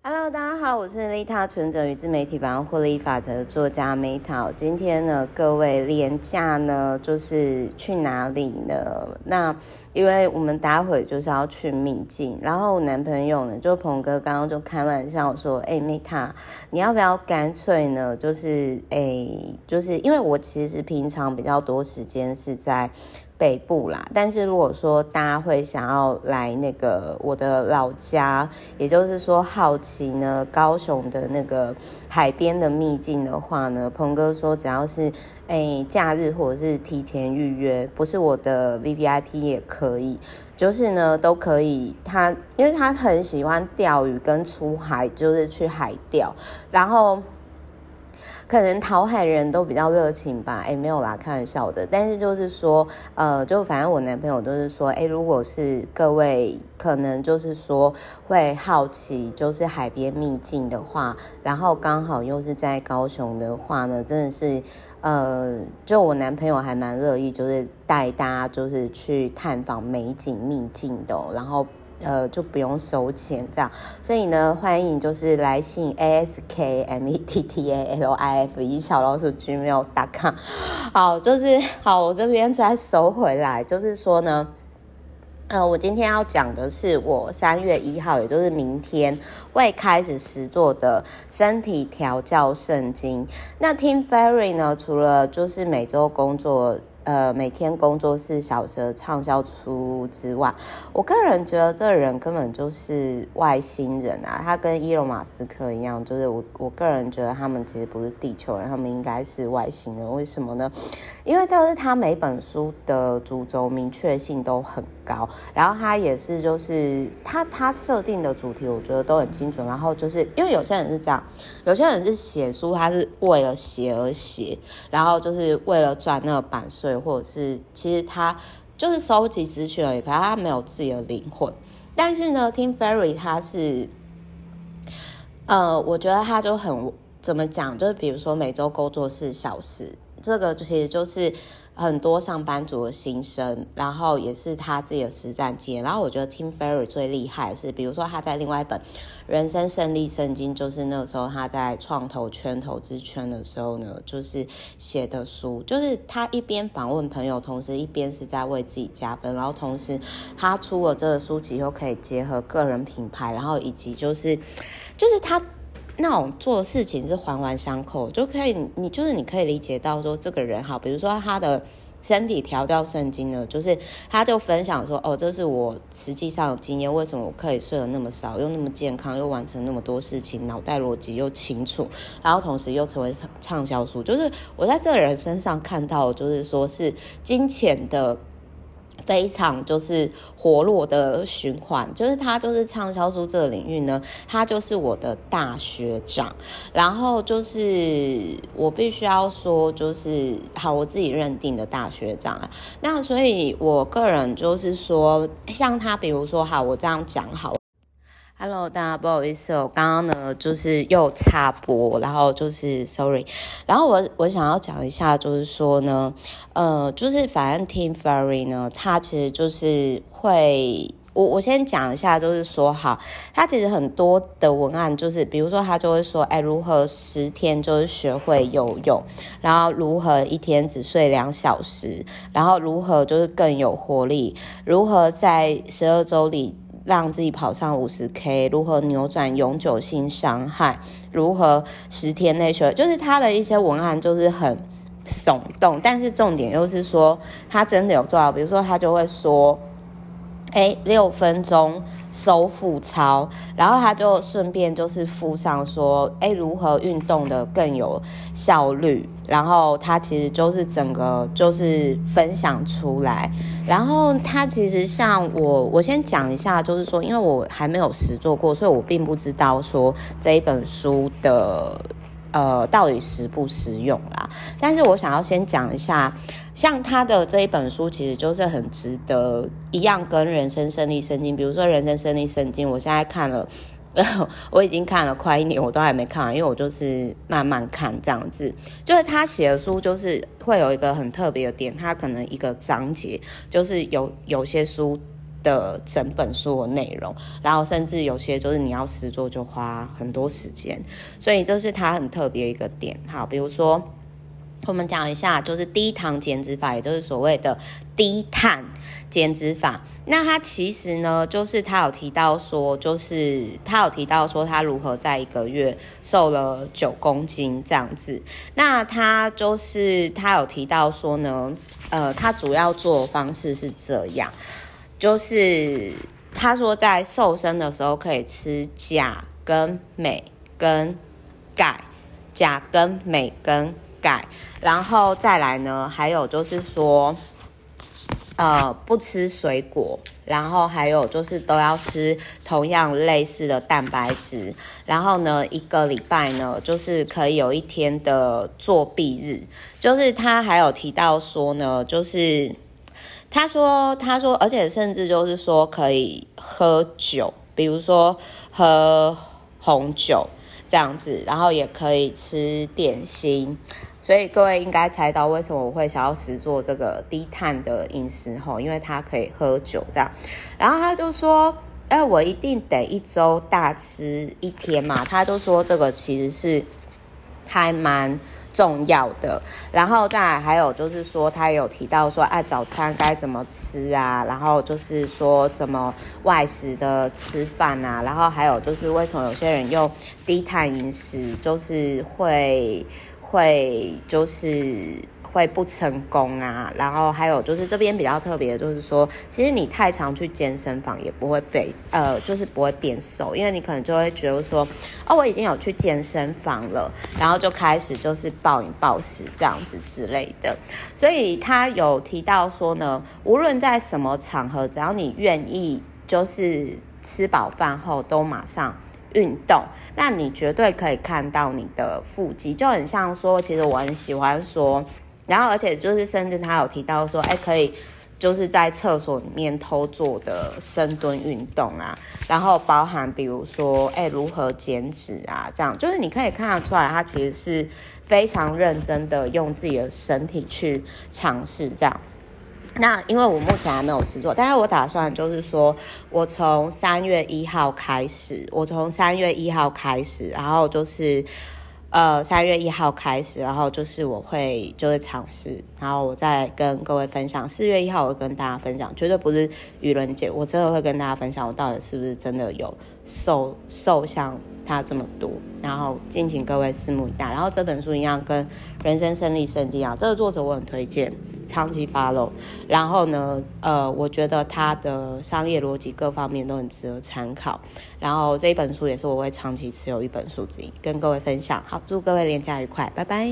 Hello，大家好，我是利他存折与自媒体百万获利法则的作家 Meta。今天呢，各位连假呢，就是去哪里呢？那因为我们待会就是要去秘境，然后我男朋友呢，就鹏哥刚刚就开玩笑说：“哎，Meta，你要不要干脆呢？就是哎，就是因为我其实平常比较多时间是在。”北部啦，但是如果说大家会想要来那个我的老家，也就是说好奇呢，高雄的那个海边的秘境的话呢，鹏哥说只要是诶假日或者是提前预约，不是我的 VVIP 也可以，就是呢都可以。他因为他很喜欢钓鱼跟出海，就是去海钓，然后。可能讨海人都比较热情吧，哎，没有啦，开玩笑的。但是就是说，呃，就反正我男朋友都是说，哎，如果是各位可能就是说会好奇，就是海边秘境的话，然后刚好又是在高雄的话呢，真的是，呃，就我男朋友还蛮乐意，就是带大家就是去探访美景秘境的，然后。呃，就不用收钱这样，所以呢，欢迎就是来信 a s k m e t t a l i f e 小老鼠 gmail.com。好，就是好，我这边再收回来，就是说呢，呃，我今天要讲的是我三月一号，也就是明天会开始实作的身体调教圣经。那 Tim Ferry 呢，除了就是每周工作。呃，每天工作室小时畅销书之外，我个人觉得这个人根本就是外星人啊！他跟伊隆马斯克一样，就是我我个人觉得他们其实不是地球人，他们应该是外星人。为什么呢？因为就是他每本书的主轴明确性都很高，然后他也是就是他他设定的主题，我觉得都很精准。然后就是因为有些人是这样，有些人是写书，他是为了写而写，然后就是为了赚那个版税。或者是其实他就是收集资讯而已，可是他没有自己的灵魂。但是呢，Tim Ferry 他是，呃，我觉得他就很怎么讲，就是比如说每周工作四小时，这个其实就是。很多上班族的心声，然后也是他自己的实战经验。然后我觉得 Tim Ferris 最厉害的是，比如说他在另外一本《人生胜利圣经》，就是那个时候他在创投圈、投资圈的时候呢，就是写的书，就是他一边访问朋友，同时一边是在为自己加分。然后同时他出了这个书籍，又可以结合个人品牌，然后以及就是就是他。那种做事情是环环相扣，就可以你就是你可以理解到说这个人哈，比如说他的身体调教圣经呢，就是他就分享说哦，这是我实际上的经验，为什么我可以睡得那么少，又那么健康，又完成那么多事情，脑袋逻辑又清楚，然后同时又成为畅畅销书，就是我在这个人身上看到，就是说是金钱的。非常就是活络的循环，就是他就是畅销书这个领域呢，他就是我的大学长。然后就是我必须要说，就是好，我自己认定的大学长啊。那所以我个人就是说，像他，比如说哈，我这样讲好。Hello，大家不好意思哦，我刚刚呢就是又插播，然后就是 Sorry，然后我我想要讲一下，就是说呢，呃，就是反正 Team Ferry 呢，他其实就是会，我我先讲一下，就是说好，他其实很多的文案就是，比如说他就会说，哎，如何十天就是学会游泳，然后如何一天只睡两小时，然后如何就是更有活力，如何在十二周里。让自己跑上五十 K，如何扭转永久性伤害？如何十天内学？就是他的一些文案就是很耸动，但是重点又是说他真的有做到。比如说，他就会说。哎，六分钟收腹操，然后他就顺便就是附上说，哎，如何运动的更有效率？然后他其实就是整个就是分享出来，然后他其实像我，我先讲一下，就是说，因为我还没有实做过，所以我并不知道说这一本书的呃到底实不实用啦。但是我想要先讲一下。像他的这一本书，其实就是很值得一样，跟人生胜利圣经，比如说人生胜利圣经，我现在看了，我已经看了快一年，我都还没看完，因为我就是慢慢看这样子。就是他写的书，就是会有一个很特别的点，他可能一个章节就是有有些书的整本书的内容，然后甚至有些就是你要实做就花很多时间，所以这是它很特别一个点。好，比如说我们讲一下，就是低糖减脂法，也就是所谓的低碳减脂法。那它其实呢，就是他有提到说，就是他有提到说他如何在一个月瘦了九公斤这样子。那他就是他有提到说呢，呃，他主要做方式是这样。就是他说，在瘦身的时候可以吃钾跟镁跟钙，钾跟镁跟钙，然后再来呢，还有就是说，呃，不吃水果，然后还有就是都要吃同样类似的蛋白质，然后呢，一个礼拜呢，就是可以有一天的作弊日，就是他还有提到说呢，就是。他说：“他说，而且甚至就是说可以喝酒，比如说喝红酒这样子，然后也可以吃点心。所以各位应该猜到为什么我会想要实做这个低碳的饮食吼，因为他可以喝酒这样。然后他就说：‘哎，我一定得一周大吃一天嘛。’他就说这个其实是还蛮。”重要的，然后再来还有就是说，他有提到说，哎，早餐该怎么吃啊？然后就是说，怎么外食的吃饭啊？然后还有就是，为什么有些人用低碳饮食，就是会会就是。会不成功啊，然后还有就是这边比较特别，就是说，其实你太常去健身房也不会被呃，就是不会变瘦，因为你可能就会觉得说，哦，我已经有去健身房了，然后就开始就是暴饮暴食这样子之类的。所以他有提到说呢，无论在什么场合，只要你愿意，就是吃饱饭后都马上运动，那你绝对可以看到你的腹肌，就很像说，其实我很喜欢说。然后，而且就是，甚至他有提到说，哎，可以就是在厕所里面偷做的深蹲运动啊，然后包含比如说，哎，如何减脂啊，这样就是你可以看得出来，他其实是非常认真的用自己的身体去尝试这样。那因为我目前还没有试做，但是我打算就是说，我从三月一号开始，我从三月一号开始，然后就是。呃，三月一号开始，然后就是我会就会尝试，然后我再跟各位分享。四月一号我跟大家分享，绝对不是愚人节，我真的会跟大家分享我到底是不是真的有瘦瘦像差这么多。然后敬请各位拭目以待。然后这本书一样跟人生胜利圣经啊，这个作者我很推荐。长期 follow，然后呢，呃，我觉得他的商业逻辑各方面都很值得参考。然后这一本书也是我会长期持有一本书之一，跟各位分享。好，祝各位连假愉快，拜拜。